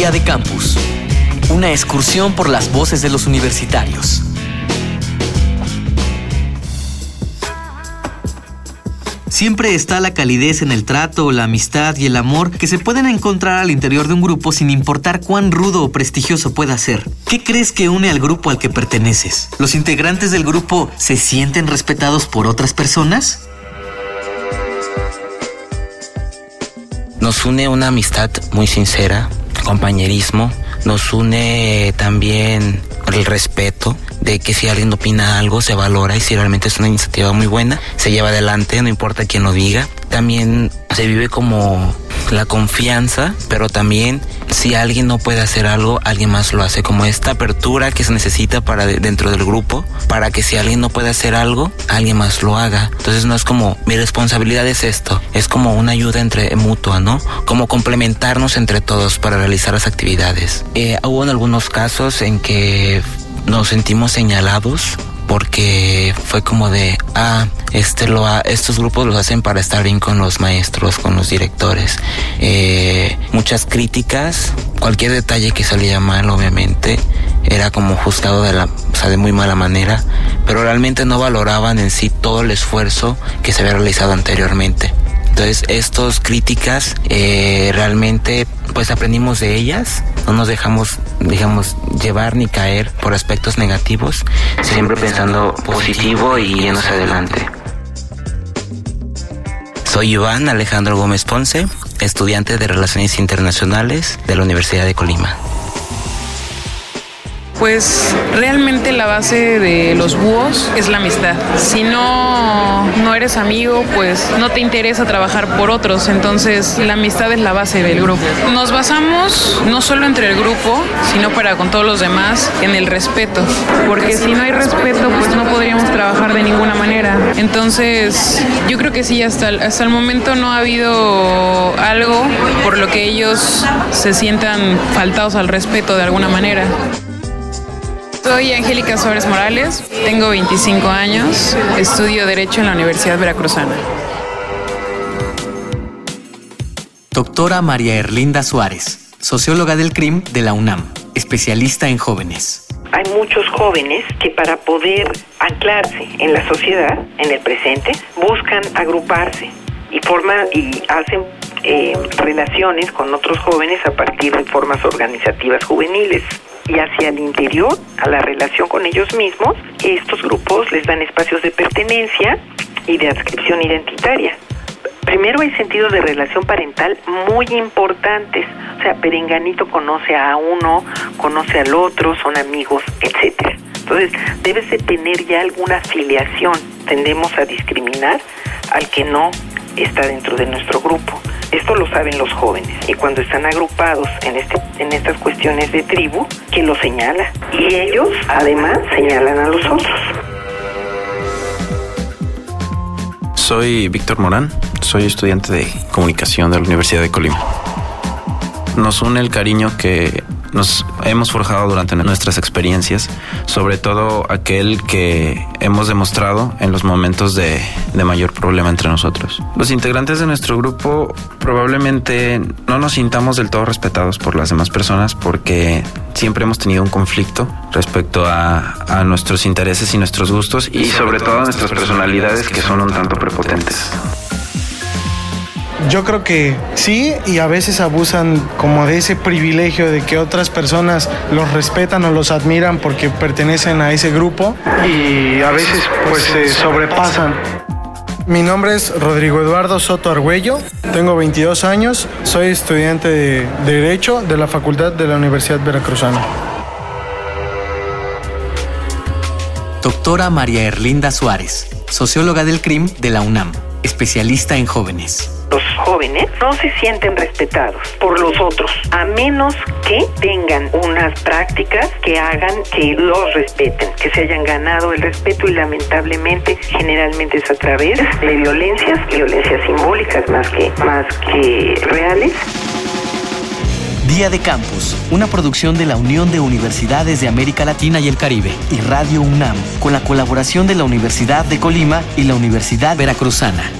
Día de Campus. Una excursión por las voces de los universitarios. Siempre está la calidez en el trato, la amistad y el amor que se pueden encontrar al interior de un grupo sin importar cuán rudo o prestigioso pueda ser. ¿Qué crees que une al grupo al que perteneces? ¿Los integrantes del grupo se sienten respetados por otras personas? Nos une una amistad muy sincera, compañerismo, nos une también el respeto de que si alguien opina algo se valora y si realmente es una iniciativa muy buena, se lleva adelante, no importa quién lo diga. También se vive como la confianza, pero también si alguien no puede hacer algo, alguien más lo hace, como esta apertura que se necesita para dentro del grupo, para que si alguien no puede hacer algo, alguien más lo haga. Entonces no es como mi responsabilidad es esto, es como una ayuda entre mutua, ¿no? Como complementarnos entre todos para realizar las actividades. Eh, hubo en algunos casos en que nos sentimos señalados porque fue como de, ah, este lo estos grupos los hacen para estar bien con los maestros, con los directores. Eh, muchas críticas, cualquier detalle que salía mal, obviamente, era como juzgado de la, o sea, de muy mala manera, pero realmente no valoraban en sí todo el esfuerzo que se había realizado anteriormente. Entonces, estas críticas eh, realmente pues aprendimos de ellas, no nos dejamos, digamos, llevar ni caer por aspectos negativos, siempre pensando positivo y yéndose adelante. Soy Iván Alejandro Gómez Ponce, estudiante de Relaciones Internacionales de la Universidad de Colima. Pues realmente la base de los búhos es la amistad. Si no, no eres amigo, pues no te interesa trabajar por otros. Entonces la amistad es la base del grupo. Nos basamos no solo entre el grupo, sino para con todos los demás en el respeto. Porque si no hay respeto, pues no podríamos trabajar de ninguna manera. Entonces yo creo que sí, hasta hasta el momento no ha habido algo por lo que ellos se sientan faltados al respeto de alguna manera. Soy Angélica Suárez Morales, tengo 25 años, estudio Derecho en la Universidad Veracruzana. Doctora María Erlinda Suárez, socióloga del CRIM de la UNAM, especialista en jóvenes. Hay muchos jóvenes que para poder anclarse en la sociedad, en el presente, buscan agruparse y forman y hacen eh, relaciones con otros jóvenes a partir de formas organizativas juveniles y hacia el interior, a la relación con ellos mismos, estos grupos les dan espacios de pertenencia y de adscripción identitaria. Primero hay sentidos de relación parental muy importantes, o sea, Perenganito conoce a uno, conoce al otro, son amigos, etcétera. Entonces, debes de tener ya alguna afiliación. Tendemos a discriminar al que no está dentro de nuestro grupo. Esto lo saben los jóvenes y cuando están agrupados en, este, en estas cuestiones de tribu, que lo señala. Y ellos además señalan a los otros. Soy Víctor Morán, soy estudiante de comunicación de la Universidad de Colima. Nos une el cariño que nos hemos forjado durante nuestras experiencias, sobre todo aquel que hemos demostrado en los momentos de, mayor problema entre nosotros. Los integrantes de nuestro grupo probablemente no nos sintamos del todo respetados por las demás personas porque siempre hemos tenido un conflicto respecto a, a nuestros intereses y nuestros gustos y sobre todo a nuestras personalidades que son un tanto prepotentes. Yo creo que sí y a veces abusan como de ese privilegio de que otras personas los respetan o los admiran porque pertenecen a ese grupo y a veces pues se sobrepasan. Mi nombre es Rodrigo Eduardo Soto Argüello, tengo 22 años, soy estudiante de Derecho de la Facultad de la Universidad Veracruzana. Doctora María Erlinda Suárez, socióloga del CRIM de la UNAM, especialista en jóvenes los jóvenes no se sienten respetados por los otros, a menos que tengan unas prácticas que hagan que los respeten, que se hayan ganado el respeto y lamentablemente generalmente es a través de violencias, violencias simbólicas más que, más que reales. Día de Campus, una producción de la Unión de Universidades de América Latina y el Caribe y Radio UNAM, con la colaboración de la Universidad de Colima y la Universidad Veracruzana.